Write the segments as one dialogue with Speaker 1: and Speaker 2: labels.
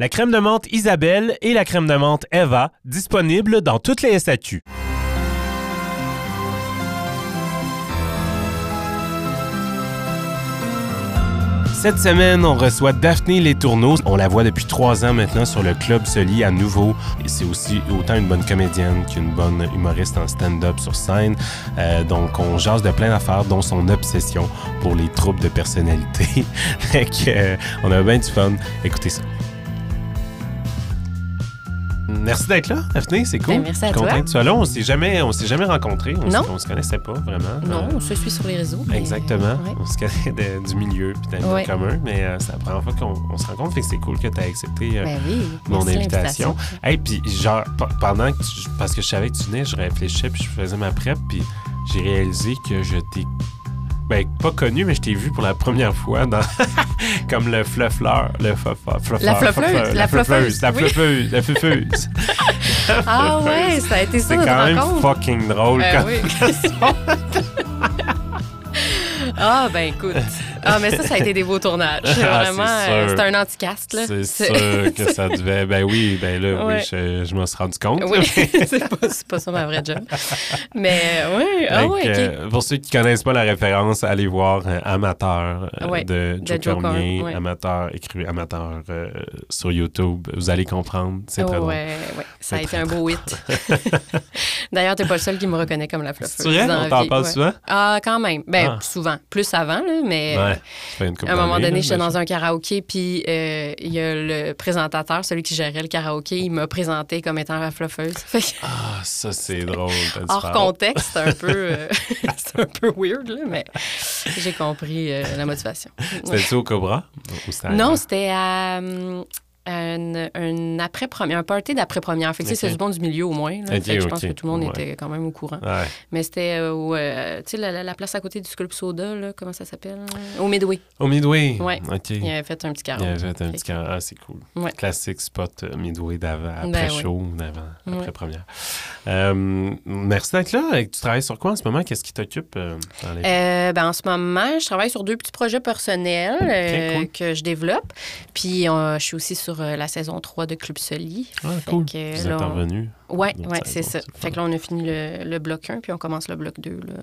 Speaker 1: La crème de menthe Isabelle et la crème de menthe Eva, disponibles dans toutes les SAQ. Cette semaine, on reçoit Daphné Les Tourneaux. On la voit depuis trois ans maintenant sur le Club Soli à nouveau. C'est aussi autant une bonne comédienne qu'une bonne humoriste en stand-up sur scène. Euh, donc, on jase de plein d'affaires, dont son obsession pour les troubles de personnalité. fait que, euh, on a bien du fun. Écoutez ça. Merci d'être là, Daphné, c'est cool.
Speaker 2: Ben, merci à
Speaker 1: Je suis content que tu sois là. On s'est jamais, on s'est jamais rencontrés. On,
Speaker 2: Non.
Speaker 1: se- on se connaissait pas vraiment.
Speaker 2: Non,
Speaker 1: Euh,
Speaker 2: on se suit sur les réseaux. mais-
Speaker 1: Exactement.
Speaker 2: Ouais.
Speaker 1: On se connaît de- du milieu puis
Speaker 2: Ouais.
Speaker 1: communs, mais euh, c'est la première fois qu'on on se rencontre. Fait que c'est cool que tu aies accepté euh,
Speaker 2: Ben oui,
Speaker 1: mon
Speaker 2: merci
Speaker 1: invitation. Hey, puis genre, pe- pendant que tu- parce que je savais que tu venais, je réfléchissais puis je faisais ma prep, puis j'ai réalisé que je t'ai. Ben, pas connu, mais je t'ai vu pour la première fois dans. comme le fluffleur. Le fluffeur,
Speaker 2: La
Speaker 1: fluffeur,
Speaker 2: la fluffeuse,
Speaker 1: La
Speaker 2: oui.
Speaker 1: fluffeuse. La fluffeuse.
Speaker 2: Ah ouais, ça a été ça
Speaker 1: C'est quand même fucking drôle.
Speaker 2: Ben ah ben écoute. Ah mais ça, ça a été des beaux tournages.
Speaker 1: Ah,
Speaker 2: vraiment, euh,
Speaker 1: sûr.
Speaker 2: c'est un anticast là.
Speaker 1: C'est sûr que ça devait. Ben oui, ben là, oui, je, je m'en suis rendu compte.
Speaker 2: Oui, c'est pas, c'est pas ça ma vraie job. Mais euh, oui, ah ouais, ok.
Speaker 1: euh, pour ceux qui connaissent pas la référence, allez voir euh, Amateur euh,
Speaker 2: Ouais,
Speaker 1: de Joe
Speaker 2: de Joe
Speaker 1: Cormier. Amateur, écrit Amateur euh, sur YouTube. Vous allez comprendre. C'est très drôle.
Speaker 2: Ça a été un beau hit. D'ailleurs, t'es pas le seul qui me reconnaît comme la fluffeuse.
Speaker 1: C'est vrai? On t'en parle souvent?
Speaker 2: Ah, quand même. Ben,
Speaker 1: Ah.
Speaker 2: souvent. Plus avant, là, mais
Speaker 1: Ouais.
Speaker 2: À un moment donné,
Speaker 1: là,
Speaker 2: j'étais dans un karaoké, puis euh, il y a le présentateur, celui qui gérait le karaoké, il m'a présenté comme étant la fluffeuse.
Speaker 1: Ah, ça, c'est drôle.
Speaker 2: hors contexte, c'est un peu, euh, c'est un peu weird, là, mais j'ai compris euh, la motivation.
Speaker 1: C'était-tu au Cobra? Ou c'était
Speaker 2: Non, c'était à. Un, un après-première, un party d'après-première. Fait que, c'est du monde du milieu au moins. là.
Speaker 1: Ok,
Speaker 2: Fait que je pense que tout le monde
Speaker 1: Ouais.
Speaker 2: était quand même au courant.
Speaker 1: Ouais.
Speaker 2: Mais c'était euh, au, euh, tu sais, la, la- la place à côté du Sculp Soda, là, comment ça s'appelle? Au Midway.
Speaker 1: Au Midway?
Speaker 2: Ouais.
Speaker 1: OK.
Speaker 2: Il avait fait un petit
Speaker 1: Il
Speaker 2: carreau.
Speaker 1: avait un
Speaker 2: Fait
Speaker 1: petit
Speaker 2: que-
Speaker 1: carré. Ah, c'est cool.
Speaker 2: Ouais.
Speaker 1: Classique spot euh, Midway d'avant, après
Speaker 2: Ben ouais.
Speaker 1: show, d'avant, après
Speaker 2: Ouais.
Speaker 1: première. Euh, merci d'être là. Tu travailles sur quoi en ce moment? Qu'est-ce qui t'occupe euh, les...
Speaker 2: Ben, en ce moment, je travaille sur deux petits projets personnels
Speaker 1: cool.
Speaker 2: que je développe. Puis, je suis aussi sur la saison 3 de Club Soli.
Speaker 1: Ah, cool.
Speaker 2: que,
Speaker 1: Vous
Speaker 2: là,
Speaker 1: êtes revenu.
Speaker 2: Ouais,
Speaker 1: Donc,
Speaker 2: ouais, c'est ça. Fait que là, on a fini le, le bloc 1, puis on commence le bloc 2 là,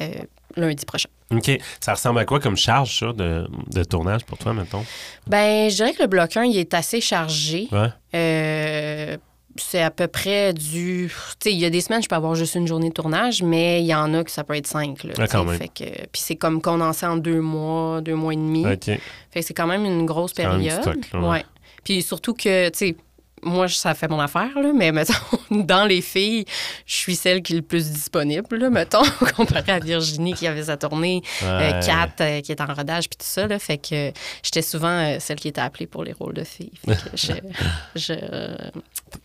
Speaker 2: euh, lundi prochain.
Speaker 1: OK. Ça ressemble à quoi comme charge, ça, de, de tournage pour toi, mettons?
Speaker 2: Ben, je dirais que le bloc 1, il est assez chargé.
Speaker 1: Ouais.
Speaker 2: Euh, c'est à peu près du. Tu sais, il y a des semaines, je peux avoir juste une journée de tournage, mais il y en a que ça peut être cinq. Là,
Speaker 1: Ah, quand même.
Speaker 2: Fait que, puis c'est comme condensé en deux mois, deux mois et demi.
Speaker 1: OK.
Speaker 2: Fait que c'est quand même une grosse période.
Speaker 1: stock, là, ouais.
Speaker 2: ouais. Puis surtout que, tu sais, moi, ça fait mon affaire, là, mais mettons, dans les filles, je suis celle qui est le plus disponible, là, mettons, comparé à Virginie qui avait sa tournée, euh. Kat euh, qui est en rodage, puis tout ça, là, fait que j'étais souvent euh, celle qui était appelée pour les rôles de filles. Fait que je, je, euh,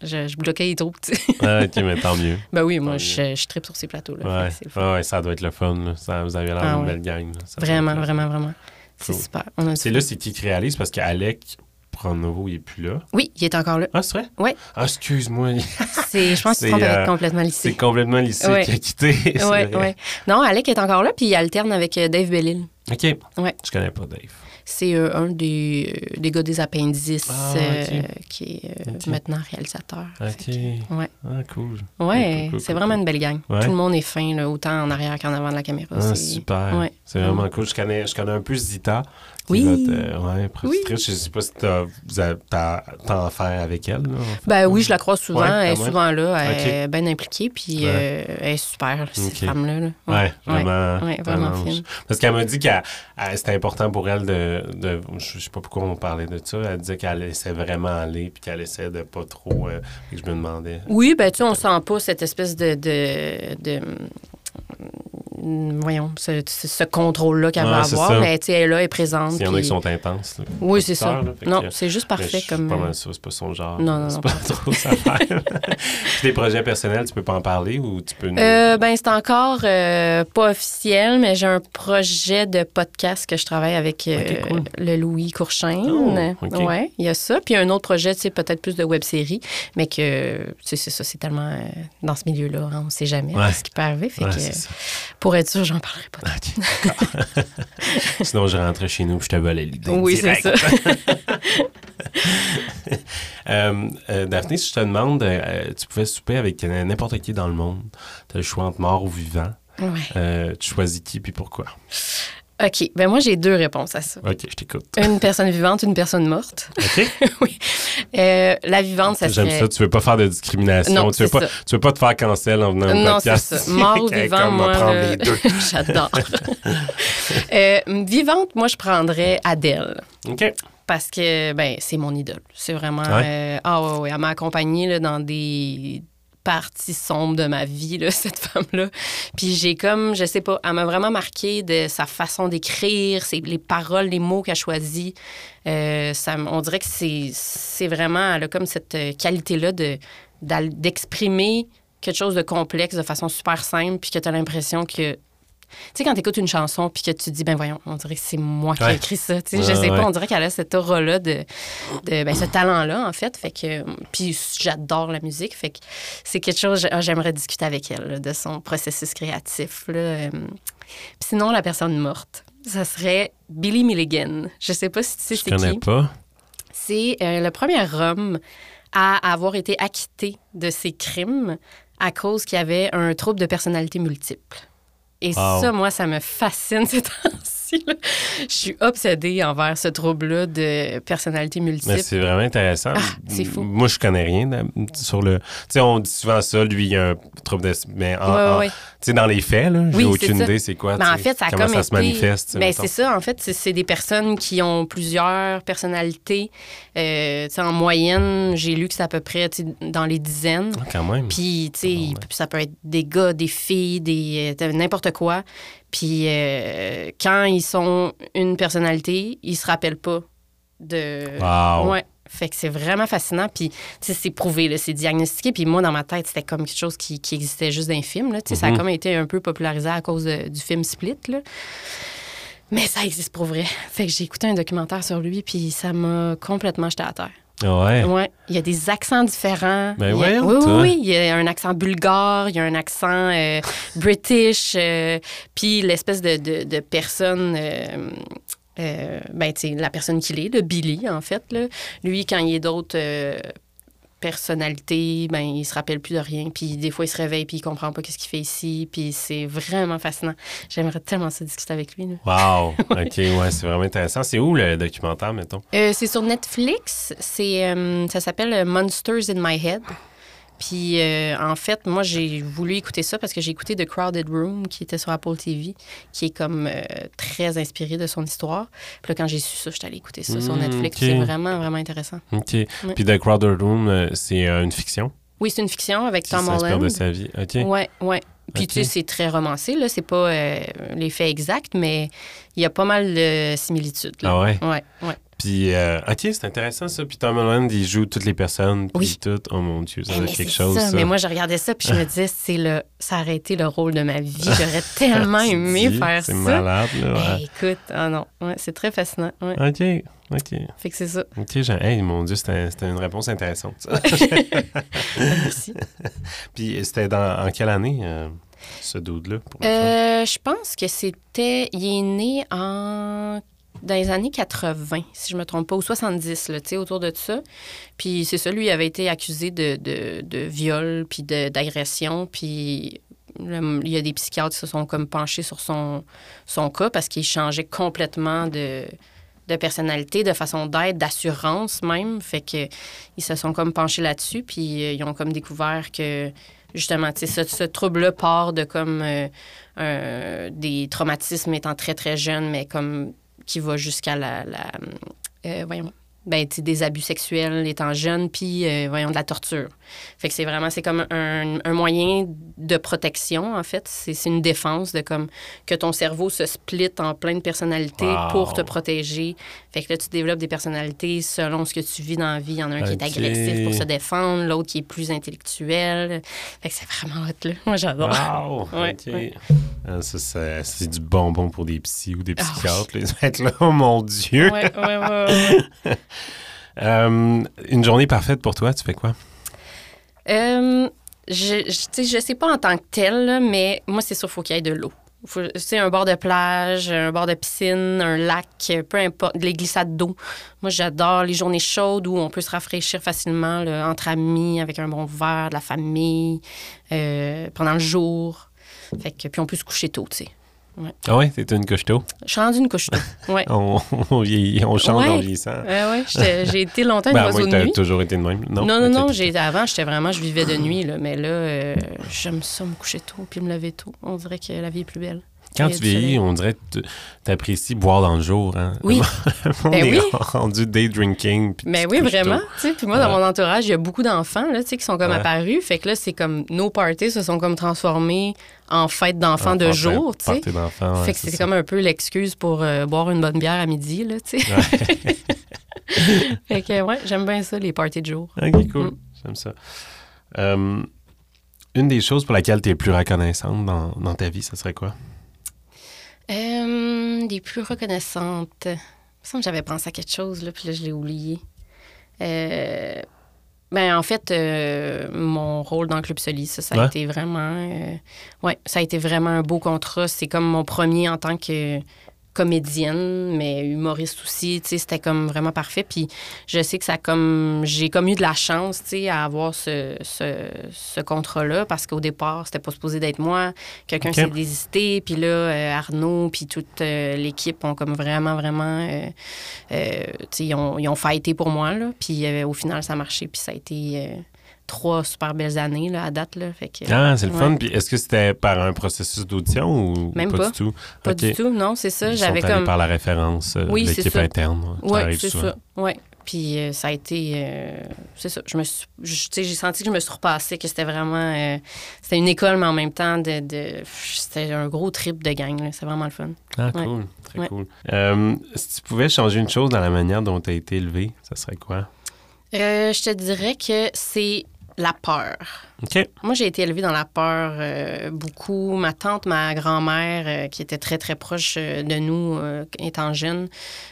Speaker 2: je, je bloquais les troupes, tu sais.
Speaker 1: Ah, OK, mais tant mieux.
Speaker 2: Ben oui,
Speaker 1: Tant
Speaker 2: moi,
Speaker 1: mieux.
Speaker 2: je, je tripe sur ces plateaux-là.
Speaker 1: Ouais. ça doit être le fun. là. Ça, vous avez l'air
Speaker 2: Ah,
Speaker 1: d'une belle gang.
Speaker 2: Vraiment,
Speaker 1: fun.
Speaker 2: vraiment, vraiment. C'est super.
Speaker 1: C'est là, c'est qui qui réalise parce qu'Alec Pronovo, il est plus là.
Speaker 2: Oui, il est encore là.
Speaker 1: Ah, c'est vrai?
Speaker 2: Ouais.
Speaker 1: Ah, excuse-moi.
Speaker 2: C'est, je pense qu'il
Speaker 1: C'est,
Speaker 2: se trompe avec
Speaker 1: euh,
Speaker 2: complètement
Speaker 1: C'est
Speaker 2: lycée.
Speaker 1: complètement lycée
Speaker 2: Ouais.
Speaker 1: qui a quitté. c'est
Speaker 2: Oui, oui. Non, Alec est encore là, puis il alterne avec euh, Dave Bellil.
Speaker 1: OK.
Speaker 2: Ouais.
Speaker 1: Je connais pas Dave.
Speaker 2: C'est euh, un des, euh, des gars des appendices
Speaker 1: Ah,
Speaker 2: euh, qui est maintenant réalisateur.
Speaker 1: OK.
Speaker 2: Que, ouais,
Speaker 1: Ah, cool.
Speaker 2: ouais
Speaker 1: Cool, cool,
Speaker 2: c'est
Speaker 1: cool,
Speaker 2: vraiment
Speaker 1: cool.
Speaker 2: une belle gang.
Speaker 1: Ouais.
Speaker 2: Tout le monde est fin, là, autant en arrière qu'en avant de la caméra.
Speaker 1: Ah,
Speaker 2: C'est-
Speaker 1: super.
Speaker 2: Ouais.
Speaker 1: C'est vraiment cool. Je connais, je connais un peu Zita.
Speaker 2: Oui.
Speaker 1: ouais, productrice. Je sais pas si vous avez- t'as, t'as affaire avec elle. Là, en fait.
Speaker 2: Ben oui, je la croise souvent.
Speaker 1: Ouais,
Speaker 2: elle est souvent là. Elle est bien impliquée. Puis
Speaker 1: Ouais.
Speaker 2: euh, elle est super, cette femme-là. là.
Speaker 1: Ouais.
Speaker 2: Ouais, vraiment
Speaker 1: vraiment.
Speaker 2: fine.
Speaker 1: Parce qu'elle m'a dit que c'était important pour elle de, de. Je sais pas pourquoi on parlait de ça. Elle disait qu'elle laissait vraiment aller puis qu'elle essaie de pas trop. euh, et je me demandais.
Speaker 2: Oui, ben tu sais, on sent pas cette espèce de, de, de, voyons, ce, ce- contrôle-là qu'elle va avoir.
Speaker 1: ça.
Speaker 2: Mais elle est là, elle est présente.
Speaker 1: S'il y en a qui sont intenses. là.
Speaker 2: Oui, c'est ça.
Speaker 1: Là,
Speaker 2: Non,
Speaker 1: que-
Speaker 2: c'est juste parfait
Speaker 1: je
Speaker 2: comme.
Speaker 1: pas
Speaker 2: euh,
Speaker 1: mal sûr, c'est pas son genre.
Speaker 2: Non, non,
Speaker 1: c'est
Speaker 2: non,
Speaker 1: pas trop sa tes projets personnels, tu peux pas en parler ou tu peux. nous-
Speaker 2: Euh, ben, c'est encore euh, pas officiel, mais j'ai un projet de podcast que je travaille avec euh,
Speaker 1: cool.
Speaker 2: le Louis Courchaine.
Speaker 1: Oh.
Speaker 2: Ouais, il y a ça. Puis un autre projet, c'est peut-être plus de web-série, mais que, tu sais, c'est ça, c'est tellement euh, dans ce milieu-là, hein, on sait jamais
Speaker 1: Ouais.
Speaker 2: ce qui peut arriver. Fait
Speaker 1: Ouais,
Speaker 2: que,
Speaker 1: c'est ça.
Speaker 2: Pour être sûr, j'en parlerai pas.
Speaker 1: D'accord. Sinon, je rentrais chez nous puis je te volais l'idée.
Speaker 2: Oui, c'est ça.
Speaker 1: Euh, euh, Daphné, si je te demande, euh, tu pouvais souper avec n'importe qui dans le monde, tu as le choix entre mort ou vivant,
Speaker 2: Ouais.
Speaker 1: tu choisis qui puis pourquoi?
Speaker 2: OK. Ben, moi, j'ai deux réponses à ça.
Speaker 1: Ok, je t'écoute.
Speaker 2: Une personne vivante, une personne morte.
Speaker 1: Ok?
Speaker 2: oui. Euh, la vivante, ça
Speaker 1: J'aime
Speaker 2: serait...
Speaker 1: ça, tu veux pas faire de discrimination,
Speaker 2: Non,
Speaker 1: tu veux pas,
Speaker 2: ça.
Speaker 1: tu veux pas te faire cancel en venant au
Speaker 2: Non, c'est ça. Mort ou vivant, moi, j'adore. Euh, vivante, moi, je prendrais Adèle.
Speaker 1: OK.
Speaker 2: Parce que, ben, c'est mon idole. C'est vraiment...
Speaker 1: Ouais.
Speaker 2: euh, ah ouais, ouais, elle m'a accompagnée là, dans des parties sombres de ma vie, là, cette femme-là. Puis j'ai comme, je sais pas, elle m'a vraiment marqué de sa façon d'écrire, les paroles, les mots qu'elle choisit. Euh, ça, on dirait que c'est, vraiment, elle a comme cette euh, qualité-là d'exprimer quelque chose de complexe de façon super simple, puis que tu as l'impression que sais, quand tu écoutes une chanson puis que tu te dis, ben voyons, on dirait que c'est moi qui ai
Speaker 1: Ouais.
Speaker 2: écrit ça. Tu sais,
Speaker 1: Ouais,
Speaker 2: je sais
Speaker 1: ouais.
Speaker 2: pas, on dirait qu'elle a cette aura-là de, de ben, ce talent-là, en fait. Fait que, puis j'adore la musique. Fait que c'est quelque chose, ah, j'aimerais discuter avec elle, là, de son processus créatif. Là. Euh, Puis sinon, la personne morte, ça serait Billy Milligan. Je sais pas si tu sais
Speaker 1: Je
Speaker 2: c'est
Speaker 1: connais
Speaker 2: qui.
Speaker 1: pas.
Speaker 2: C'est euh, le premier homme à avoir été acquitté de ses crimes à cause qu'il avait un trouble de personnalité multiple. Et
Speaker 1: Wow.
Speaker 2: ça, moi, ça me fascine ces temps-ci. Je suis obsédée envers ce trouble-là de personnalité multiple.
Speaker 1: Mais c'est vraiment intéressant.
Speaker 2: Ah, c'est fou.
Speaker 1: Moi, je connais rien sur le. Tu sais, on dit souvent ça, lui, il a un trouble de. Mais en-
Speaker 2: Ouais,
Speaker 1: en-
Speaker 2: ouais.
Speaker 1: Tu sais, dans les faits, là, j'ai
Speaker 2: Oui,
Speaker 1: aucune idée c'est quoi.
Speaker 2: Ben, en fait, ça
Speaker 1: comment
Speaker 2: comme
Speaker 1: ça
Speaker 2: été...
Speaker 1: se manifeste.
Speaker 2: Ben, c'est ça, en fait, c'est- des personnes qui ont plusieurs personnalités. Euh, en moyenne, j'ai lu que c'est à peu près dans les dizaines.
Speaker 1: Ah, Quand même.
Speaker 2: Puis, tu sais, ça peut être des gars, des filles, des euh, n'importe quoi. Puis, euh, quand ils sont une personnalité, ils se rappellent pas de.
Speaker 1: Wow.
Speaker 2: Ouais. Fait que c'est vraiment fascinant. Puis, tu sais, c'est prouvé, là, c'est diagnostiqué. Puis, moi, dans ma tête, c'était comme quelque chose qui, qui existait juste dans les films. Là. Tu sais, Ça a
Speaker 1: Mhm.
Speaker 2: comme été un peu popularisé à cause de- du film Split. Là. Mais ça existe pour vrai. Fait que j'ai écouté un documentaire sur lui, puis ça m'a complètement jeté à terre.
Speaker 1: Ouais.
Speaker 2: Ouais, il y a des accents différents.
Speaker 1: Ben
Speaker 2: Il y a- oui, oui, oui, il y a un accent bulgare, il y a un accent euh, british, euh, puis l'espèce de, de, de personne, euh, euh, ben, la personne qu'il est, le Billy, en fait, là. lui, quand il y a d'autres euh, personnalités, ben, il se rappelle plus de rien, puis des fois, il se réveille, puis il comprend pas qu'est-ce qu'il fait ici, puis c'est vraiment fascinant. J'aimerais tellement ça discuter avec lui. là.
Speaker 1: Wow. OK, ouais, c'est vraiment intéressant. C'est où le documentaire, mettons?
Speaker 2: Euh, c'est sur Netflix. C'est, euh, ça s'appelle Monsters in My Head. Puis, euh, en fait, moi, j'ai voulu écouter ça parce que j'ai écouté The Crowded Room, qui était sur Apple TV, qui est comme euh, très inspiré de son histoire. Puis là, quand j'ai su ça, j'étais allée écouter ça sur
Speaker 1: Mm,
Speaker 2: Netflix. C'est vraiment, vraiment intéressant.
Speaker 1: OK. Puis The Crowder Room, euh, c'est une fiction?
Speaker 2: Oui, c'est une fiction avec Tom Holland.
Speaker 1: de sa vie. OK.
Speaker 2: Ouais, ouais. Puis tu sais, c'est très romancé, là. C'est pas euh, les faits exacts, mais il y a pas mal de similitudes. Là.
Speaker 1: Ah ouais?
Speaker 2: Ouais, ouais.
Speaker 1: Puis, euh, OK, c'est intéressant ça. Puis Tom Holland, il joue toutes les personnes. Puis tout. Oh mon Dieu, ça doit quelque chose.
Speaker 2: ça.
Speaker 1: ça.
Speaker 2: Mais moi, je regardais ça, puis je me disais, c'est le, ça aurait été le rôle de ma vie. J'aurais tellement aimé
Speaker 1: dis,
Speaker 2: faire ça.
Speaker 1: C'est malade, là. Ouais.
Speaker 2: écoute, ah non, ouais, c'est très fascinant. Ouais.
Speaker 1: OK, OK.
Speaker 2: Fait que c'est ça.
Speaker 1: OK, j'ai- hey, mon Dieu, c'était c'était une réponse intéressante. ça.
Speaker 2: Merci.
Speaker 1: Puis c'était dans en quelle année, euh, ce dude-là?
Speaker 2: Euh, je pense que c'était. Il est né en. Dans les années 80, si je me trompe pas, ou 70, là, autour de ça. Puis c'est ça, lui, avait été accusé de, de, de viol, puis d'agression, puis il y a des psychiatres qui se sont comme penchés sur son, son cas parce qu'il changeait complètement de, de personnalité, de façon d'être, d'assurance même. Fait que ils se sont comme penchés là-dessus, puis euh, ils ont comme découvert que justement, ce, ce trouble-là part de comme euh, des traumatismes étant très très jeune, mais comme qui va jusqu'à la, la euh, voyons, ben, des abus sexuels étant jeune, puis, euh, voyons, de la torture. Fait que c'est vraiment, c'est comme un, un moyen de protection, en fait. C'est une défense de comme que ton cerveau se split en plein de personnalités
Speaker 1: Wow.
Speaker 2: pour te protéger. Fait que là, tu développes des personnalités selon ce que tu vis dans la vie. Il y en a un qui est agressif pour se défendre, l'autre qui est plus intellectuel. Fait que c'est vraiment hot, là. Moi, j'adore.
Speaker 1: Wow!
Speaker 2: Ouais,
Speaker 1: OK.
Speaker 2: ouais.
Speaker 1: Ah, ça, c'est du bonbon pour des psys ou des
Speaker 2: Ah
Speaker 1: psychiatres. Les être là, oh mon Dieu!
Speaker 2: Ouais, ouais, ouais, ouais.
Speaker 1: Euh, une journée parfaite pour toi, tu fais quoi?
Speaker 2: Euh, je, je, je sais pas en tant que tel, mais moi, c'est sûr qu'il faut qu'il y ait de l'eau. Sais, un bord de plage, un bord de piscine, un lac, peu importe, les glissades d'eau. Moi, j'adore les journées chaudes où on peut se rafraîchir facilement entre amis, avec un bon verre, de la famille, euh, pendant le jour. Que, puis on peut se coucher tôt, tu sais.
Speaker 1: Ah ouais, t'es une couche tôt.
Speaker 2: Je suis rendue une couche tôt. Ouais.
Speaker 1: On, on, vieillit- on change
Speaker 2: Ouais.
Speaker 1: en vieillissant.
Speaker 2: Ouais, j'étais- j'ai été longtemps une
Speaker 1: Ben,
Speaker 2: oiseau de
Speaker 1: t'as
Speaker 2: nuit.
Speaker 1: toujours été de même. Non,
Speaker 2: Non, non, non. Avant, j'étais vraiment, je vivais de nuit, là, mais là, euh, j'aime ça me coucher tôt puis me lever tôt. On dirait que la vie est plus belle.
Speaker 1: Quand tu vieillis, on dirait que tu apprécies boire dans le jour. Hein?
Speaker 2: Oui.
Speaker 1: on
Speaker 2: Ben
Speaker 1: est
Speaker 2: oui.
Speaker 1: rendu day drinking.
Speaker 2: Mais
Speaker 1: te
Speaker 2: oui, vraiment. Puis moi, dans
Speaker 1: Ouais.
Speaker 2: mon entourage, il y a beaucoup d'enfants qui sont comme
Speaker 1: Ouais.
Speaker 2: apparus. Fait que là, c'est comme nos parties se sont comme transformés en fêtes d'enfants
Speaker 1: En
Speaker 2: de jour. tu sais.
Speaker 1: party d'enfants, ouais,
Speaker 2: fait que
Speaker 1: c'est
Speaker 2: comme un peu l'excuse pour euh, boire une bonne bière à midi. Là, tu sais. fait que ouais, j'aime bien ça, les parties de jour.
Speaker 1: Ok, cool.
Speaker 2: Mm.
Speaker 1: J'aime ça. Euh, une des choses pour laquelle tu es plus reconnaissante dans, dans ta vie, ce serait quoi?
Speaker 2: Euh, des plus reconnaissantes. Il me semble que j'avais pensé à quelque chose, là, puis là, je l'ai oublié. Euh, ben, en fait, euh, mon rôle dans le Club Soli, ça, ça a
Speaker 1: Ouais.
Speaker 2: été vraiment... euh, ouais, ça a été vraiment un beau contrat. C'est comme mon premier en tant que comédienne, mais humoriste aussi, tu sais, c'était comme vraiment parfait. Puis je sais que ça a comme... J'ai comme eu de la chance, tu sais, à avoir ce, ce, ce contrat-là, parce qu'au départ, c'était pas supposé d'être moi. Quelqu'un s'est désisté, puis là, euh, Arnaud, puis toute euh, l'équipe ont comme vraiment, vraiment... euh, tu sais, ils ont, ils ont fighté pour moi, là. Puis au final, ça a marché, puis ça a été... euh, trois super belles années là, à date. Là, fait que,
Speaker 1: Ah, c'est le
Speaker 2: ouais.
Speaker 1: fun. Puis est-ce que c'était par un processus d'audition ou
Speaker 2: Même
Speaker 1: pas,
Speaker 2: pas.
Speaker 1: du tout?
Speaker 2: Pas du tout, non, c'est ça. J'avais comme.
Speaker 1: par la référence euh,
Speaker 2: Oui,
Speaker 1: de
Speaker 2: c'est
Speaker 1: l'équipe
Speaker 2: ça.
Speaker 1: interne.
Speaker 2: Oui, c'est ça. Ouais. Puis euh, ça a été. euh, c'est ça. Je me suis- j'ai senti que je me suis repassée, que c'était vraiment. euh, c'était une école, mais en même temps, de, de- c'était un gros trip de gang. là. C'est vraiment le fun.
Speaker 1: Ah,
Speaker 2: Ouais.
Speaker 1: cool. Très
Speaker 2: Ouais.
Speaker 1: cool. Euh, si tu pouvais changer une chose dans la manière dont tu as été élevé, ça serait quoi?
Speaker 2: Euh, je te dirais que c'est la peur. Moi, j'ai été élevée dans la peur euh, beaucoup. Ma tante, ma grand-mère, euh, qui était très, très proche euh, de nous euh, étant jeune,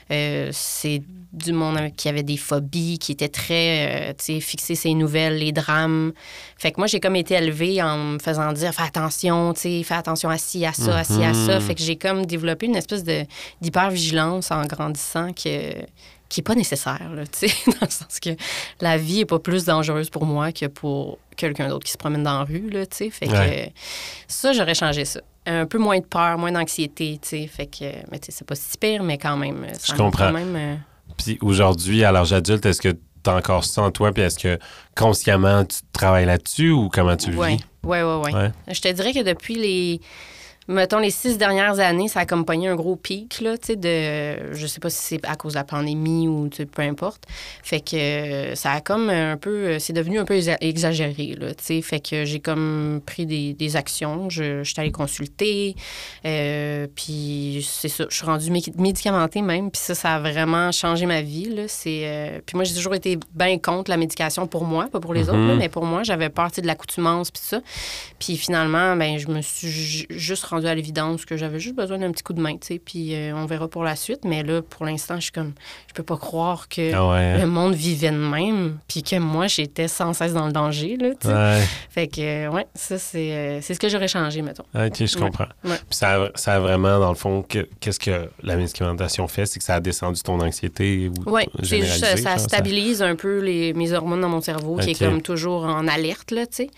Speaker 2: c'est du monde qui avait des phobies, qui était très, tu sais, fixé ses nouvelles, les drames. Fait que moi, j'ai comme été élevée en me faisant dire, fais attention, tu sais, fais attention à ci, à ça, à ci, à ça.
Speaker 1: Mhm.
Speaker 2: Fait que j'ai comme développé une espèce de d'hypervigilance en grandissant que qui n'est pas nécessaire, là, tu sais, dans le sens que la vie est pas plus dangereuse pour moi que pour quelqu'un d'autre qui se promène dans la rue, là, tu sais. Fait que
Speaker 1: Ouais.
Speaker 2: ça, j'aurais changé ça. Un peu moins de peur, moins d'anxiété, tu sais. Fait que, mais tu sais, c'est pas si pire, mais quand même. ça
Speaker 1: Je comprends.
Speaker 2: Même, euh,
Speaker 1: Puis aujourd'hui, à l'âge adulte, est-ce que tu as encore ça en toi? Puis est-ce que consciemment, tu travailles là-dessus ou comment tu le
Speaker 2: ouais.
Speaker 1: vis?
Speaker 2: Ouais, ouais, ouais.
Speaker 1: Ouais.
Speaker 2: Je te dirais que depuis les. Mettons, les six dernières années, ça a comme pogné un gros pic, là, tu sais, de... Je sais pas si c'est à cause de la pandémie ou, tu sais, peu importe. Fait que euh, ça a comme un peu... C'est devenu un peu exa- exagéré, là, tu sais. Fait que j'ai comme pris des, des actions. Je, je suis allée consulter. euh, puis c'est ça, je suis rendue mé- médicamentée même. Puis ça, ça a vraiment changé ma vie, là. C'est... euh, Puis moi, j'ai toujours été bien contre la médication pour moi, pas pour les autres, là,
Speaker 1: Mhm.
Speaker 2: mais pour moi, j'avais peur, de l'accoutumance, puis ça. Puis finalement, ben, je me suis ju- juste rendue à l'évidence que j'avais juste besoin d'un petit coup de main, tu sais. Puis euh, on verra pour la suite. Mais là, pour l'instant, je suis comme, je peux pas croire que
Speaker 1: Ah ouais.
Speaker 2: le monde vivait de même, puis que moi, j'étais sans cesse dans le danger, là, tu sais.
Speaker 1: Ouais.
Speaker 2: Fait que, euh, ouais, ça, c'est euh, c'est ce que j'aurais changé, mettons.
Speaker 1: OK, je comprends. Puis ça, a, ça a vraiment, dans le fond, que- qu'est-ce que la médicamentation fait? C'est que ça a descendu ton anxiété ou
Speaker 2: Oui, c'est juste, ça stabilise un peu les, mes hormones dans mon cerveau, qui est comme toujours en alerte, là, tu sais.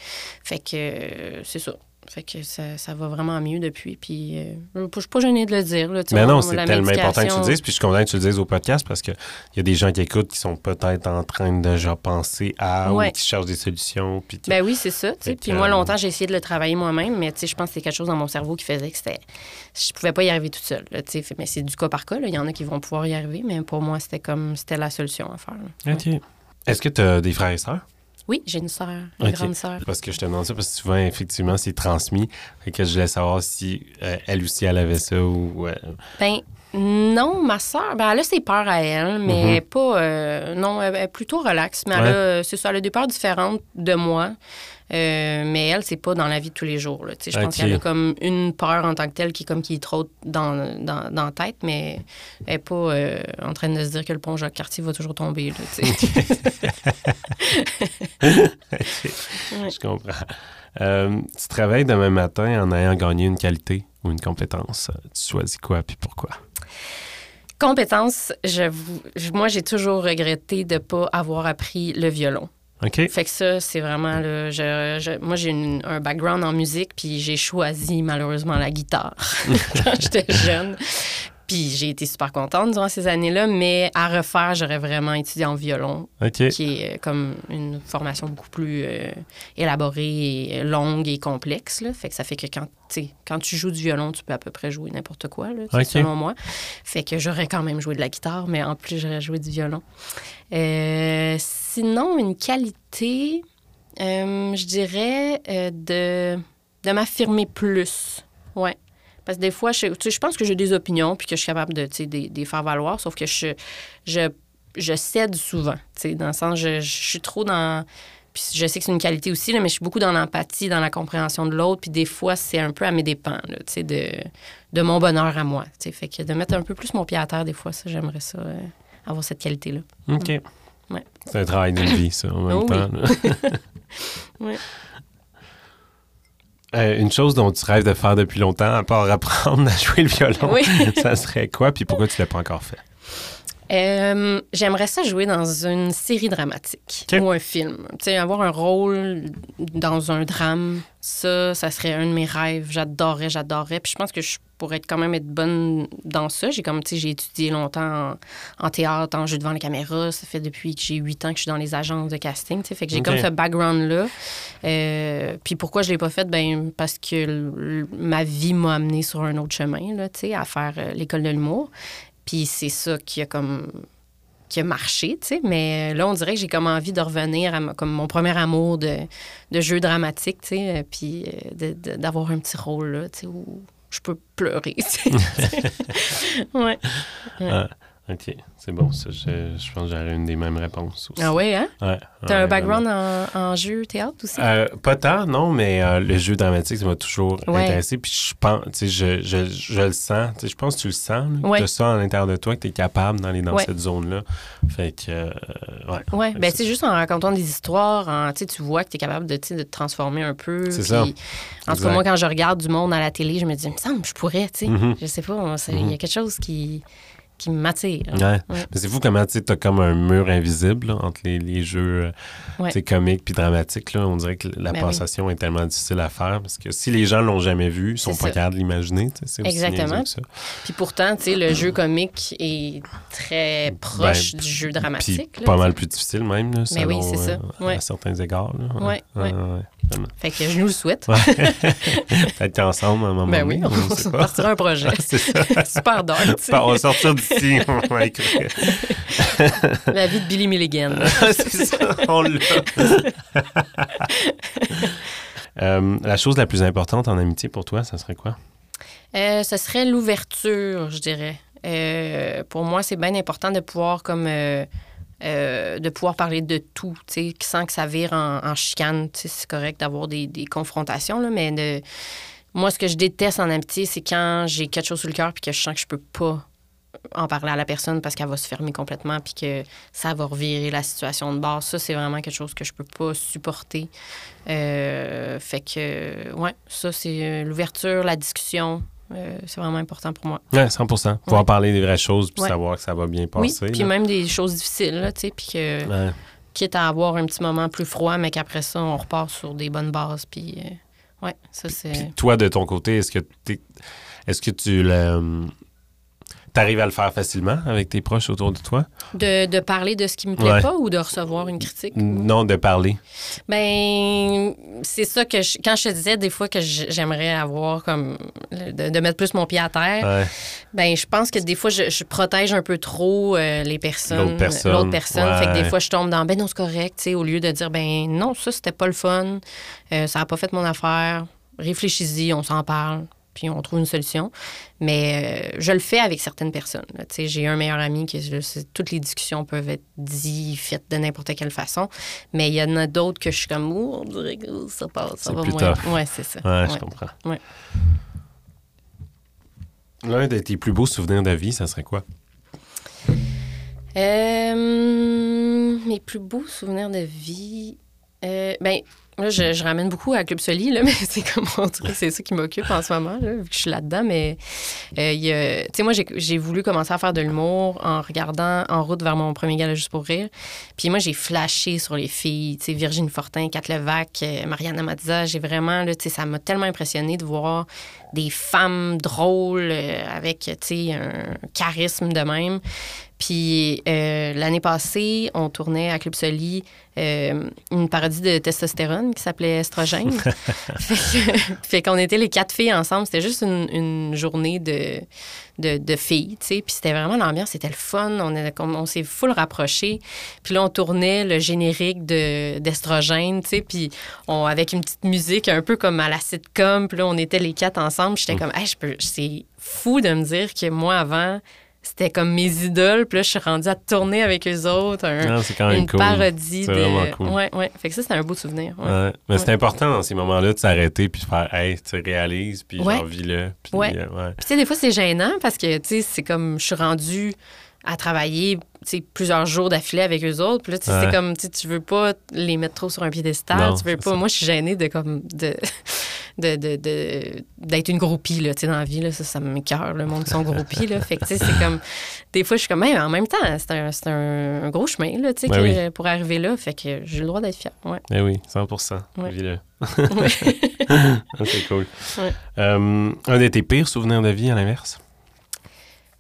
Speaker 2: Fait que, euh, c'est ça. Fait que ça, ça va vraiment mieux depuis. Puis euh, je suis pas gênée de le dire. Là,
Speaker 1: Mais non,
Speaker 2: on-
Speaker 1: c'est tellement important que tu le dises, puis je suis content que tu le dises au podcast parce qu'il y a des gens qui écoutent qui sont peut-être en train de déjà penser à
Speaker 2: Ouais.
Speaker 1: ou qui cherchent des solutions. Puis
Speaker 2: Ben oui, c'est ça. Puis
Speaker 1: que,
Speaker 2: moi,
Speaker 1: euh,
Speaker 2: longtemps, j'ai essayé de le travailler moi-même, mais je pense que c'était quelque chose dans mon cerveau qui faisait que c'était. Je pouvais pas y arriver toute seule. là. Fait- Mais c'est du cas par cas. Il y en a qui vont pouvoir y arriver, mais pour moi, c'était comme. C'était la solution à faire. là.
Speaker 1: OK. Est-ce que tu as des frères et sœurs?
Speaker 2: Oui, j'ai une sœur, une
Speaker 1: Ok.
Speaker 2: grande sœur.
Speaker 1: Parce que je te demande ça parce que souvent, effectivement, c'est transmis. Fait que je voulais savoir si euh, elle aussi, elle avait ça ou. euh,
Speaker 2: Ben, non, ma sœur, ben, elle a ses peurs à elle, mais pas. euh, non, elle est plutôt relaxe. Mais elle
Speaker 1: Ouais.
Speaker 2: a, c'est ça, elle a des peurs différentes de moi. Euh, mais elle, c'est pas dans la vie de tous les jours. là. Je pense qu'elle a comme une peur en tant que telle qui, est comme, qui est trop dans, dans, dans la tête, mais elle n'est pas euh, en train de se dire que le pont Jacques-Cartier va toujours tomber. Là. Ouais.
Speaker 1: Je comprends. Euh, tu travailles demain matin en ayant gagné une qualité ou une compétence. Tu choisis quoi puis pourquoi?
Speaker 2: Compétence, je- moi, j'ai toujours regretté de ne pas avoir appris le violon.
Speaker 1: OK?
Speaker 2: Fait que ça, c'est vraiment... Là, je, je- moi, j'ai une- un background en musique, puis j'ai choisi malheureusement la guitare quand j'étais jeune. Puis j'ai été super contente durant ces années-là, mais à refaire, j'aurais vraiment étudié en violon, qui est euh, comme une formation beaucoup plus euh, élaborée, et longue et complexe. Là. Fait que ça fait que quand, quand tu joues du violon, tu peux à peu près jouer n'importe quoi, là, selon moi. Fait que j'aurais quand même joué de la guitare, mais en plus, j'aurais joué du violon. Euh, sinon, une qualité, euh, je dirais de, de m'affirmer plus. Ouais. Parce que des fois, je, pense que j'ai des opinions puis que je suis capable de, les faire valoir, sauf que je, je, je cède souvent. tu sais, Dans le sens, je, je suis trop dans. Puis je sais que c'est une qualité aussi, là, mais je suis beaucoup dans l'empathie, dans la compréhension de l'autre. Puis des fois, c'est un peu à mes dépens, là, tu sais, de, de mon bonheur à moi. tu sais. Fait que de mettre un peu plus mon pied à terre, des fois, ça, j'aimerais ça, euh, avoir cette qualité-là.
Speaker 1: OK.
Speaker 2: Ouais.
Speaker 1: C'est un travail d'une vie, ça, en même
Speaker 2: Oh oui.
Speaker 1: temps.
Speaker 2: Ouais.
Speaker 1: Euh, une chose dont tu rêves de faire depuis longtemps, à part apprendre à jouer le violon,
Speaker 2: Oui.
Speaker 1: ça serait quoi? Puis pourquoi tu l'as pas encore fait?
Speaker 2: Euh, J'aimerais ça jouer dans une série dramatique ou un film. Sais, avoir un rôle dans un drame, ça, ça serait un de mes rêves. J'adorerais, j'adorerais. Puis je pense que je pourrais quand même être bonne dans ça. J'ai comme, j'ai étudié longtemps en, en théâtre, en jeu devant la caméra. Ça fait depuis que j'ai huit ans que je suis dans les agences de casting. Tu sais, fait que j'ai comme ce background-là. Euh, puis pourquoi je l'ai pas fait? Ben parce que ma vie m'a amené sur un autre chemin, là, à faire euh, l'école de l'humour. Puis c'est ça qui a comme qui a marché, tu sais. Mais euh, là, on dirait que j'ai comme envie de revenir à ma- comme mon premier amour de, de jeu dramatique, tu sais, euh, puis euh, d'avoir un petit rôle, là, tu sais, où je peux pleurer, tu sais. ouais. Ouais.
Speaker 1: OK, c'est bon. Ça, je, je pense que j'aurais une des mêmes réponses aussi.
Speaker 2: Ah ouais, hein?
Speaker 1: Ouais,
Speaker 2: T'as
Speaker 1: ouais,
Speaker 2: un background en, en jeu théâtre aussi?
Speaker 1: Euh, pas tant, non, mais euh, le jeu dramatique, ça m'a toujours
Speaker 2: Ouais.
Speaker 1: intéressé. Puis je pense, tu sais, je, je, je le sens. Tu sais, je pense que tu le sens, là,
Speaker 2: Ouais.
Speaker 1: que tu as ça à l'intérieur de toi, que tu es capable d'aller dans
Speaker 2: Ouais.
Speaker 1: cette zone-là. Fait que, euh, ouais.
Speaker 2: Oui,
Speaker 1: Fait
Speaker 2: ben c'est juste en racontant des histoires, en, tu tu vois que tu es capable de, tu de te transformer un peu.
Speaker 1: C'est ça.
Speaker 2: En tout cas, moi, quand je regarde du monde à la télé, je me dis, il me semble, je pourrais, tu sais.
Speaker 1: Mhm.
Speaker 2: Je sais pas, il y a quelque chose qui, qui m'attire.
Speaker 1: Ouais.
Speaker 2: Ouais.
Speaker 1: Mais c'est fou comment tu as comme un mur invisible là, entre les, les jeux euh,
Speaker 2: Ouais.
Speaker 1: comiques puis dramatiques. Là. On dirait que la
Speaker 2: Ben
Speaker 1: passation est tellement difficile à faire parce que si les gens l'ont jamais vu, ils sont pas
Speaker 2: ça.
Speaker 1: capables de l'imaginer.
Speaker 2: Exactement.
Speaker 1: ça.
Speaker 2: Puis pourtant, le jeu comique est très proche
Speaker 1: Ben,
Speaker 2: du jeu dramatique. là,
Speaker 1: pas mal plus difficile même, là,
Speaker 2: Mais oui, c'est ça.
Speaker 1: euh,
Speaker 2: Ouais.
Speaker 1: à certains égards. Là.
Speaker 2: Ouais, ouais. Fait que je nous le souhaite.
Speaker 1: Ouais. Peut-être qu'ensemble, à un moment
Speaker 2: Ben oui,
Speaker 1: donné,
Speaker 2: on
Speaker 1: sait pas.
Speaker 2: partira un projet.
Speaker 1: c'est ça.
Speaker 2: Super dark, tu sais.
Speaker 1: on va sortir d'ici. on va écrire.
Speaker 2: La vie de Billy Milligan.
Speaker 1: c'est ça, on l'a. Euh, la chose la plus importante en amitié pour toi, ça serait quoi?
Speaker 2: Euh, ce serait l'ouverture, je dirais. Euh, pour moi, c'est bien important de pouvoir comme euh, de pouvoir parler de tout, sans que ça vire en, en chicane. C'est correct d'avoir des, des confrontations, là, mais de... moi, ce que je déteste en amitié, c'est quand j'ai quelque chose sur le cœur puis que je sens que je peux pas en parler à la personne parce qu'elle va se fermer complètement puis que ça va revirer la situation de base. Ça, c'est vraiment quelque chose que je peux pas supporter. Euh, fait que, ouais, ça, c'est euh, l'ouverture, la discussion. Euh, c'est vraiment important pour moi.
Speaker 1: Ouais, 100 Pouvoir
Speaker 2: Ouais.
Speaker 1: parler des vraies choses puis
Speaker 2: Ouais.
Speaker 1: savoir que ça va bien
Speaker 2: oui,
Speaker 1: passer.
Speaker 2: puis
Speaker 1: là.
Speaker 2: même des choses difficiles, là, tu sais, puis que,
Speaker 1: Ouais.
Speaker 2: quitte à avoir un petit moment plus froid, mais qu'après ça, on repart sur des bonnes bases, puis euh, ouais, ça
Speaker 1: Puis
Speaker 2: c'est.
Speaker 1: toi, de ton côté, est-ce que, est-ce que tu le... T'arrives à le faire facilement avec tes proches autour de toi?
Speaker 2: De, de parler de ce qui me plaît
Speaker 1: Ouais.
Speaker 2: pas ou de recevoir une critique?
Speaker 1: Non, de parler.
Speaker 2: Ben, c'est ça que je- quand je te disais des fois que j'aimerais avoir comme de, de mettre plus mon pied à terre,
Speaker 1: Ouais.
Speaker 2: ben je pense que des fois je, je protège un peu trop euh, les personnes,
Speaker 1: L'autre personne,
Speaker 2: l'autre personne. Fait que des fois je tombe dans ben non c'est correct, tu sais, au lieu de dire ben non ça c'était pas le fun, euh, ça a pas fait mon affaire, réfléchis-y, on s'en parle. Puis on trouve une solution. Mais euh, je le fais avec certaines personnes. là. Tu sais, J'ai un meilleur ami qui, je sais, toutes les discussions peuvent être dites, faites de n'importe quelle façon. Mais il y en a d'autres que je suis comme, oh, on dirait que ça passe, ça
Speaker 1: C'est
Speaker 2: va
Speaker 1: plus
Speaker 2: moins.
Speaker 1: tough.
Speaker 2: Ouais, c'est ça.
Speaker 1: Ouais, je comprends.
Speaker 2: Ouais.
Speaker 1: L'un de tes plus beaux souvenirs de vie, ça serait quoi?
Speaker 2: Euh, mes plus beaux souvenirs de vie. Euh, ben, là, je, ramène beaucoup à Club Soli, là, mais c'est comme on dirait que c'est ça qui m'occupe en ce moment, là, vu que je suis là-dedans. Mais, euh, tu sais, moi, j'ai- voulu commencer à faire de l'humour en regardant En route vers mon premier gala juste pour rire. Puis moi, j'ai flashé sur les filles, tu sais, Virginie Fortin, Kat Levac, euh, Mariana Mazza. J'ai vraiment, tu sais, ça m'a tellement impressionné de voir des femmes drôles euh, avec, tu sais, un charisme de même. Puis l'année passée, on tournait à Club Soli une parodie de testostérone qui s'appelait Estrogène. fait qu'on était les quatre filles ensemble. C'était juste une, une journée de, de, de filles, tu sais. Puis c'était vraiment l'ambiance, c'était le fun. On, est- comme- on s'est full rapprochés. Puis là, on tournait le générique de, d'Estrogène, tu sais. Puis on, avec une petite musique un peu comme à la sitcom. Puis là, on était les quatre ensemble. J'étais comme, hey, je peux, c'est fou de me dire que moi, avant, c'était comme mes idoles. Puis là, je suis rendue à tourner avec eux autres. un-
Speaker 1: Ah, c'est quand même
Speaker 2: une
Speaker 1: cool.
Speaker 2: parodie
Speaker 1: C'est
Speaker 2: de.
Speaker 1: vraiment cool.
Speaker 2: Ouais, ouais. Fait que ça, c'était un beau souvenir. ouais.
Speaker 1: Ouais. Mais c'est important dans ces moments-là de s'arrêter puis de faire Hey, tu réalises, puis
Speaker 2: Ouais.
Speaker 1: genre vis-le. Puis,
Speaker 2: Ouais.
Speaker 1: euh.
Speaker 2: Puis, tu sais, des fois, c'est gênant parce que, tu sais, c'est comme je suis rendue à travailler, plusieurs jours d'affilée avec eux autres. Puis là, tu sais,
Speaker 1: Ouais.
Speaker 2: c'est comme, tu veux pas les mettre trop sur un piédestal.
Speaker 1: Non,
Speaker 2: tu veux pas.
Speaker 1: ça.
Speaker 2: Moi, je suis gênée de, comme, de. De, de, de- d'être une groupie, là, tu sais, dans la vie, là, ça, ça m'écœure, le monde sont groupies, là. Fait que, c'est comme... Des fois, je suis comme, Hey, en même temps, c'est un, c'est un, gros chemin, là, tu sais,
Speaker 1: Ben
Speaker 2: que-
Speaker 1: oui.
Speaker 2: pour arriver là. Fait que j'ai le droit d'être fière, ouais.
Speaker 1: Eh oui, 100
Speaker 2: Ouais.
Speaker 1: Vis-le. C'est cool.
Speaker 2: Ouais.
Speaker 1: Euh, un de tes pires souvenirs de vie, à l'inverse?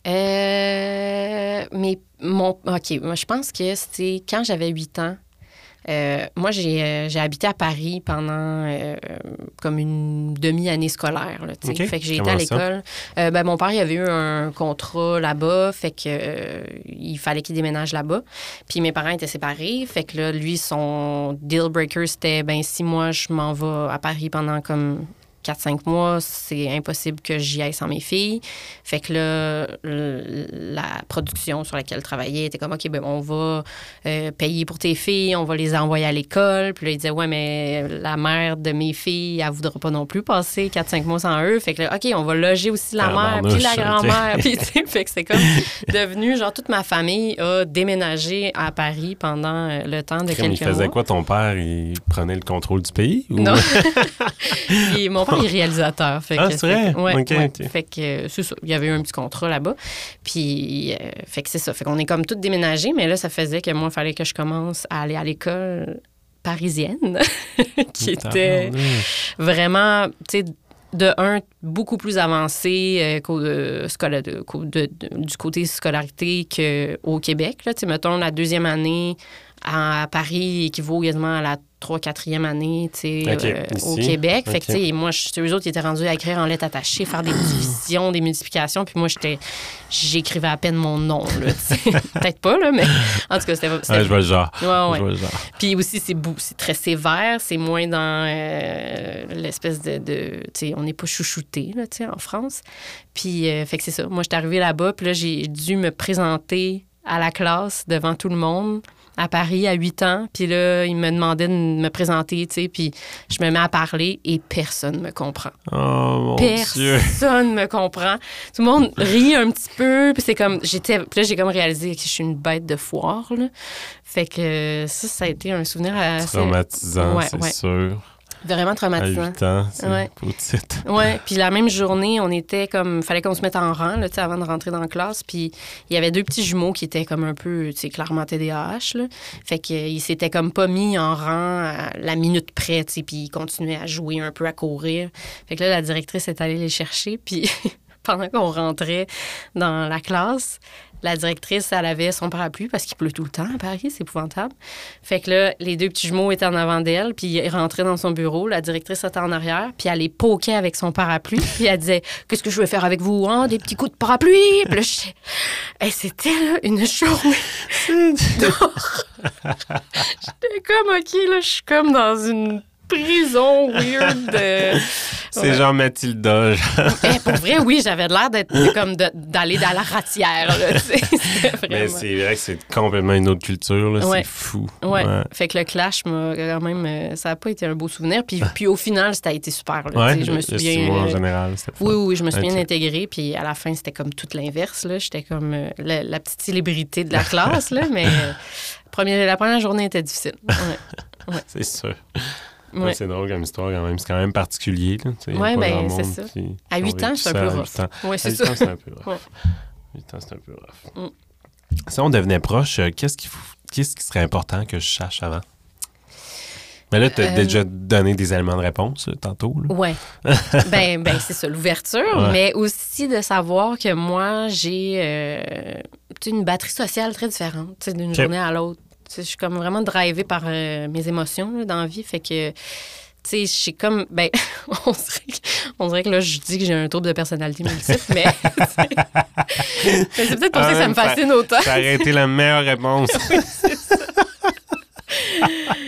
Speaker 2: Euh, mais mon. OK, moi, je pense que c'était quand j'avais 8 ans. Euh, moi, j'ai euh, j'ai habité à Paris pendant euh, comme une demi-année scolaire. Là. Fait que j'ai été à l'école. Euh, ben, mon père, il avait eu un contrat là-bas, fait que il fallait qu'il déménage là-bas. Puis mes parents étaient séparés, fait que là, lui, son deal breaker, c'était ben si moi, je m'en vais à Paris pendant comme 4-5 mois, c'est impossible que j'y aille sans mes filles. Fait que là, le- la production sur laquelle je travaillais était comme, OK, ben, on va euh, payer pour tes filles, on va les envoyer à l'école. Puis là, il disait, ouais, mais la mère de mes filles, elle voudra pas non plus passer 4-5 mois sans eux. Fait que là, OK, on va loger aussi la mère, puis la grand-mère. Puis, tu sais, fait que c'est comme devenu, genre, toute ma famille a déménagé à Paris pendant euh, le temps de
Speaker 1: il
Speaker 2: quelques
Speaker 1: faisait
Speaker 2: mois.
Speaker 1: quoi, ton père? Il prenait le contrôle du pays? ou-
Speaker 2: Non. Et mon réalisateur. Fait
Speaker 1: Ah, c'est vrai?
Speaker 2: Ouais. Fait que euh, c'est ça. Il y avait eu un petit contrat là-bas. Puis, euh, fait que c'est ça. Fait qu'on est comme toutes déménagés, mais là, ça faisait que moi, il fallait que je commence à aller à l'école parisienne, qui était vraiment, tu sais, de un, beaucoup plus avancé euh, euh, scola- de- qu'au- de- de- du côté scolarité qu'au Québec. Là. Mettons, la deuxième année à Paris équivaut quasiment à la 3 4e année tu sais,
Speaker 1: Ok,
Speaker 2: euh, au. Québec. Fait
Speaker 1: Ok.
Speaker 2: que, tu sais, moi, je- eux autres, ils étaient rendus à écrire en lettres attachées, faire des divisions, des multiplications. Puis moi, j'étais, j'écrivais à peine mon nom. Peut-être pas, là, mais en tout cas, c'était...
Speaker 1: Ouais, je vois le genre.
Speaker 2: Ouais, ouais.
Speaker 1: Je vois le genre.
Speaker 2: puis aussi, c'est, bou- c'est très sévère. C'est moins dans euh, l'espèce de. de tu sais, on n'est pas chouchouté, là, tu sais, en France. Puis, euh, fait que c'est ça. Moi, j'étais arrivée là-bas, puis là, j'ai dû me présenter à la classe devant tout le monde à Paris à 8 ans. Puis là, ils me demandaient de me présenter, tu sais, puis je me mets à parler et personne me comprend.
Speaker 1: Oh, mon Dieu.
Speaker 2: Personne me comprend. Tout le monde rit un petit peu, puis c'est comme j'étais puis là j'ai comme réalisé que je suis une bête de foire là. Fait que ça ça a été un souvenir assez
Speaker 1: Traumatisant,
Speaker 2: Ouais,
Speaker 1: c'est
Speaker 2: ouais.
Speaker 1: sûr.
Speaker 2: Vraiment
Speaker 1: À
Speaker 2: traumatisant.
Speaker 1: 8 ans, c'est
Speaker 2: Ouais.
Speaker 1: petite.
Speaker 2: Ouais, puis la même journée, on était comme fallait qu'on se mette en rang là, tu sais, avant de rentrer dans la classe, puis il y avait deux petits jumeaux qui étaient comme un peu, tu sais, clairement TDAH là. Fait qu'ils s'étaient comme pas mis en rang à la minute près, tu sais, puis ils continuaient à jouer un peu à courir. Fait que là la directrice est allée les chercher, puis pendant qu'on rentrait dans la classe, la directrice, elle avait son parapluie parce qu'il pleut tout le temps à Paris, c'est épouvantable. Fait que là, les deux petits jumeaux étaient en avant d'elle, puis ils rentraient dans son bureau. La directrice était en arrière, puis elle les poquait avec son parapluie, puis elle disait Qu'est-ce que je vais faire avec vous, hein? Des petits coups de parapluie. Puis là, Hey, c'était là, une journée. J'étais comme, OK, là, je suis comme dans une prison weird.
Speaker 1: C'est
Speaker 2: Ouais.
Speaker 1: genre Mathilda. genre.
Speaker 2: Eh, pour vrai, oui, j'avais l'air d'être comme d'aller dans la ratière, là,
Speaker 1: Mais c'est vrai que c'est complètement une autre culture. là.
Speaker 2: Ouais.
Speaker 1: C'est fou.
Speaker 2: Ouais. Fait que le clash m'a quand même. euh, Ça n'a pas été un beau souvenir. Puis, puis au final, ça a été super. là. Je me souviens.
Speaker 1: En
Speaker 2: euh,
Speaker 1: général,
Speaker 2: oui, oui, je me suis bien intégrée. Puis à la fin, c'était comme toute l'inverse. J'étais comme euh, la, la petite célébrité de la classe. là, mais euh, première, la première journée était difficile.
Speaker 1: C'est sûr.
Speaker 2: Ouais.
Speaker 1: C'est drôle comme histoire quand même. C'est quand même particulier. Pas
Speaker 2: ben, c'est ça.
Speaker 1: qui-
Speaker 2: À
Speaker 1: qui ont
Speaker 2: 8 ans, c'est un peu rough.
Speaker 1: 8 ans.
Speaker 2: Ouais,
Speaker 1: À
Speaker 2: c'est
Speaker 1: 8
Speaker 2: ça.
Speaker 1: ans, c'est un peu rough.
Speaker 2: Ouais.
Speaker 1: 8 ans, c'est un peu rough.
Speaker 2: Mm.
Speaker 1: Si on devenait proche, euh, qu'est-ce qui, qu'est-ce qui serait important que je sache avant? Mais là, tu as
Speaker 2: Euh,
Speaker 1: déjà donné des éléments de réponse euh, tantôt.
Speaker 2: Ouais. ben, ben c'est ça, l'ouverture,
Speaker 1: Ouais.
Speaker 2: mais aussi de savoir que moi, j'ai euh, une batterie sociale très différente d'une journée à l'autre. Je suis comme vraiment drivée par euh, mes émotions là, dans la vie. Fait que, tu sais, je suis comme. Ben, on dirait, que, on dirait que là, je dis que j'ai un trouble de personnalité multiple, mais. mais c'est peut-être pour ça que ça me fascine autant.
Speaker 1: Ça aurait été la meilleure réponse.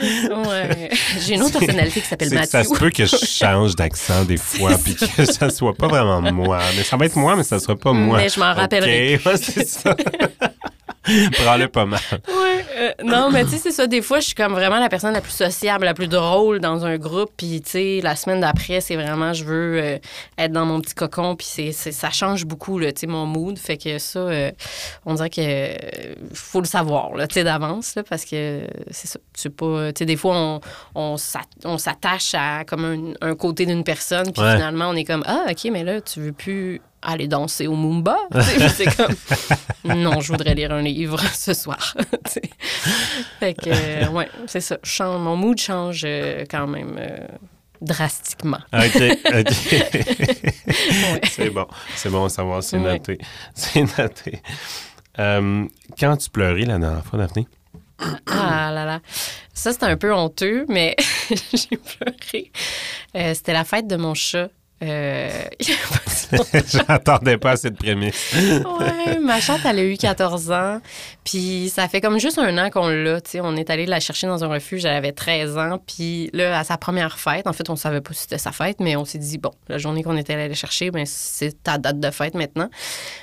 Speaker 2: Ouais. J'ai une autre personnalité qui s'appelle
Speaker 1: que ça
Speaker 2: Mathieu.
Speaker 1: se peut que je change d'accent des fois, puis que ça soit pas vraiment moi. Mais ça va être moi, mais ça sera pas moi.
Speaker 2: Mais je m'en rappellerai.
Speaker 1: Ouais, c'est ça. Prends-le pas mal.
Speaker 2: Ouais, euh, non, mais tu sais, c'est ça. Des fois, je suis comme vraiment la personne la plus sociable, la plus drôle dans un groupe. Puis, tu sais, la semaine d'après, c'est vraiment, je veux euh, être dans mon petit cocon. Puis, c'est, ça change beaucoup, tu sais, mon mood. Fait que ça, euh, on dirait que faut le savoir, tu sais, d'avance, parce que c'est ça. C'est pas, tu sais, des fois, on, on, s'at- on s'attache à comme un, un côté d'une personne. Puis,
Speaker 1: Ouais.
Speaker 2: finalement, on est comme, ah, OK, mais là, tu veux plus aller danser au Mumba. C'est comme, non, je voudrais lire un livre ce soir. Fait que, euh, ouais, c'est ça. Change- mon mood change euh, quand même euh, drastiquement.
Speaker 1: OK, OK.
Speaker 2: Ouais.
Speaker 1: c'est bon. C'est bon à savoir, c'est
Speaker 2: Ouais.
Speaker 1: noté. C'est noté. Euh, quand tu pleurais la dernière fois, Daphné?
Speaker 2: Ah là là. Ça, c'était un peu honteux, mais j'ai pleuré. Euh, c'était la fête de mon chat. Euh.
Speaker 1: J'attendais pas à cette prémisse.
Speaker 2: Ouais, ma chatte, elle a eu 14 ans. Puis ça fait comme juste un an qu'on l'a. On est allé la chercher dans un refuge, elle avait 13 ans. Puis là, à sa première fête, en fait, on savait pas si c'était sa fête, mais on s'est dit, bon, la journée qu'on était allé la chercher, ben, c'est ta date de fête maintenant.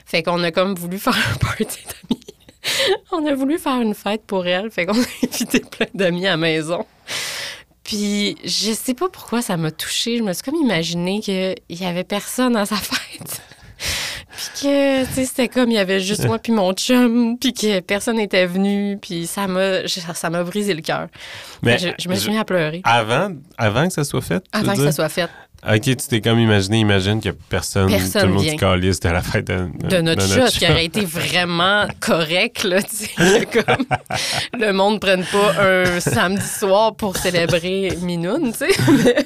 Speaker 2: Fait qu'on a comme voulu faire un party d'amis. on a voulu faire une fête pour elle. Fait qu'on a invité plein d'amis à la maison. Puis je sais pas pourquoi ça m'a touchée. Je me suis comme imaginé qu'il y avait personne à sa fête. Puis que, tu sais, c'était comme, il y avait juste moi puis mon chum, puis que personne n'était venu, puis ça m'a, ça m'a brisé le cœur.
Speaker 1: Mais
Speaker 2: je, je me suis mis à pleurer
Speaker 1: Avant, avant que ça soit fait?
Speaker 2: avant que ça soit fait.
Speaker 1: OK, tu t'es comme imaginé, imagine que personne,
Speaker 2: Personne
Speaker 1: tout le monde
Speaker 2: vient.
Speaker 1: se calisse de la fête de,
Speaker 2: De notre chat, qui aurait été vraiment correct, là, tu sais, comme le monde ne prenne pas un samedi soir pour célébrer Minoune, tu sais. Mais,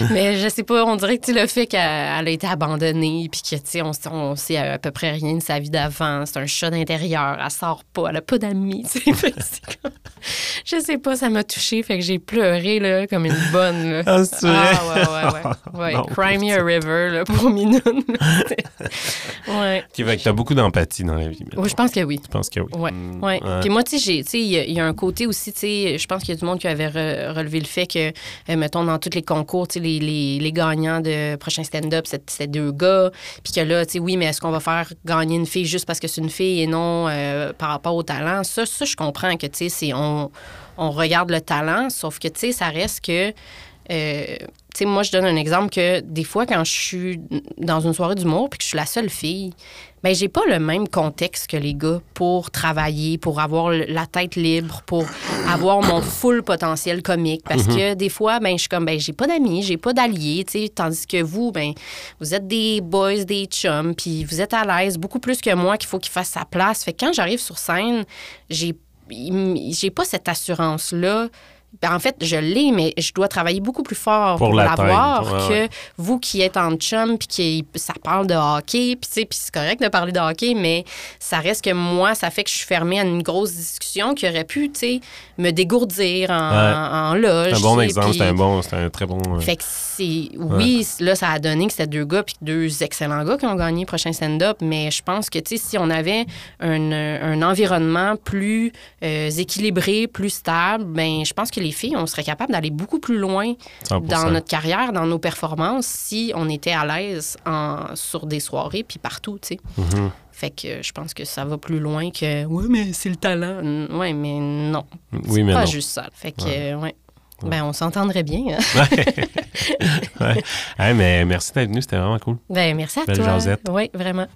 Speaker 2: mais je sais pas, on dirait que, tu le fait qu'elle elle a été abandonnée, puis que, tu sais, on, on sait à peu près rien de sa vie d'avant, c'est un chat d'intérieur, elle sort pas, elle a pas d'amis, tu sais. Comme- Je sais pas, ça m'a touchée, fait que j'ai pleuré, là, comme une bonne, là.
Speaker 1: Ah?
Speaker 2: Ah, ouais, ouais, ouais. ouais.
Speaker 1: Non,
Speaker 2: Cry me a river, là, pour Minoune. ouais.
Speaker 1: OK, fait que t'as beaucoup d'empathie dans la vie.
Speaker 2: Oui, je pense que oui.
Speaker 1: Tu penses que oui?
Speaker 2: Ouais,
Speaker 1: Mm,
Speaker 2: ouais. Puis moi, tu sais, il y, a- il y a un côté aussi, tu sais, je pense qu'il y a du monde qui avait re- relevé le fait que, euh, mettons, dans tous les concours, tu sais, les, les, les gagnants de prochain stand-up, c'est- c'était deux gars. Puis que là, tu sais, oui, mais est-ce qu'on va faire gagner une fille juste parce que c'est une fille et non euh, par rapport au talent? Ça, ça je comprends que, tu sais, on, on regarde le talent, sauf que, tu sais, ça reste que. euh, sais, moi, je donne un exemple que des fois, quand je suis dans une soirée d'humour puis que je suis la seule fille, ben j'ai pas le même contexte que les gars pour travailler, pour avoir la tête libre, pour avoir mon full potentiel comique. Parce que des fois, ben je suis comme, ben j'ai pas d'amis, j'ai pas d'alliés, tu sais, tandis que vous, ben vous êtes des boys, des chums, puis vous êtes à l'aise beaucoup plus que moi qu'il faut qu'il fasse sa place. Fait que quand j'arrive sur scène, j'ai j'ai pas cette assurance-là ben, en fait, je l'ai, mais je dois travailler beaucoup plus fort pour, l'avoir que vous qui êtes en chum puis qui ça parle de hockey, puis c'est correct de parler de hockey, mais ça reste que moi, ça fait que je suis fermée à une grosse discussion qui aurait pu, me dégourdir en, loge.
Speaker 1: C'est un bon exemple, c'est un bon, c'est un très bon.
Speaker 2: Euh, fait que c'est, oui, là, ça a donné que c'était deux gars puis deux excellents gars qui ont gagné le prochain stand-up, mais je pense que, tu sais, si on avait un, un environnement plus euh, équilibré, plus stable, ben, je pense que les filles, on serait capable d'aller beaucoup plus loin dans notre carrière, dans nos performances, si on était à l'aise sur des soirées puis partout, tu sais. Mm-hmm. Fait que je pense que ça va plus loin que oui, mais c'est le talent. Oui, mais non. Oui, mais pas juste ça. Fait que, ouais. Ben, on s'entendrait bien. Hein.
Speaker 1: ouais. mais merci d'être venu, c'était vraiment cool.
Speaker 2: Ben, merci à toi. Oui, vraiment.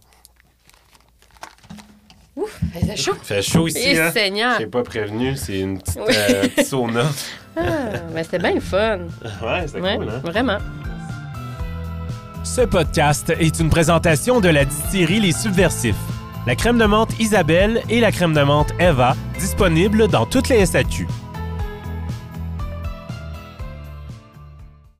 Speaker 2: Ouf, il fait chaud.
Speaker 1: Il fait chaud ici.
Speaker 2: Et
Speaker 1: hein?
Speaker 2: Seigneur.
Speaker 1: Je pas prévenu, c'est une petite, euh, sauna.
Speaker 2: ah, mais c'était bien le fun.
Speaker 1: Ouais, c'était cool, hein?
Speaker 2: Vraiment.
Speaker 1: Ce podcast est une présentation de la distillerie Les Subversifs. La crème de menthe Isabelle et la crème de menthe Eva, disponibles dans toutes les SAQ.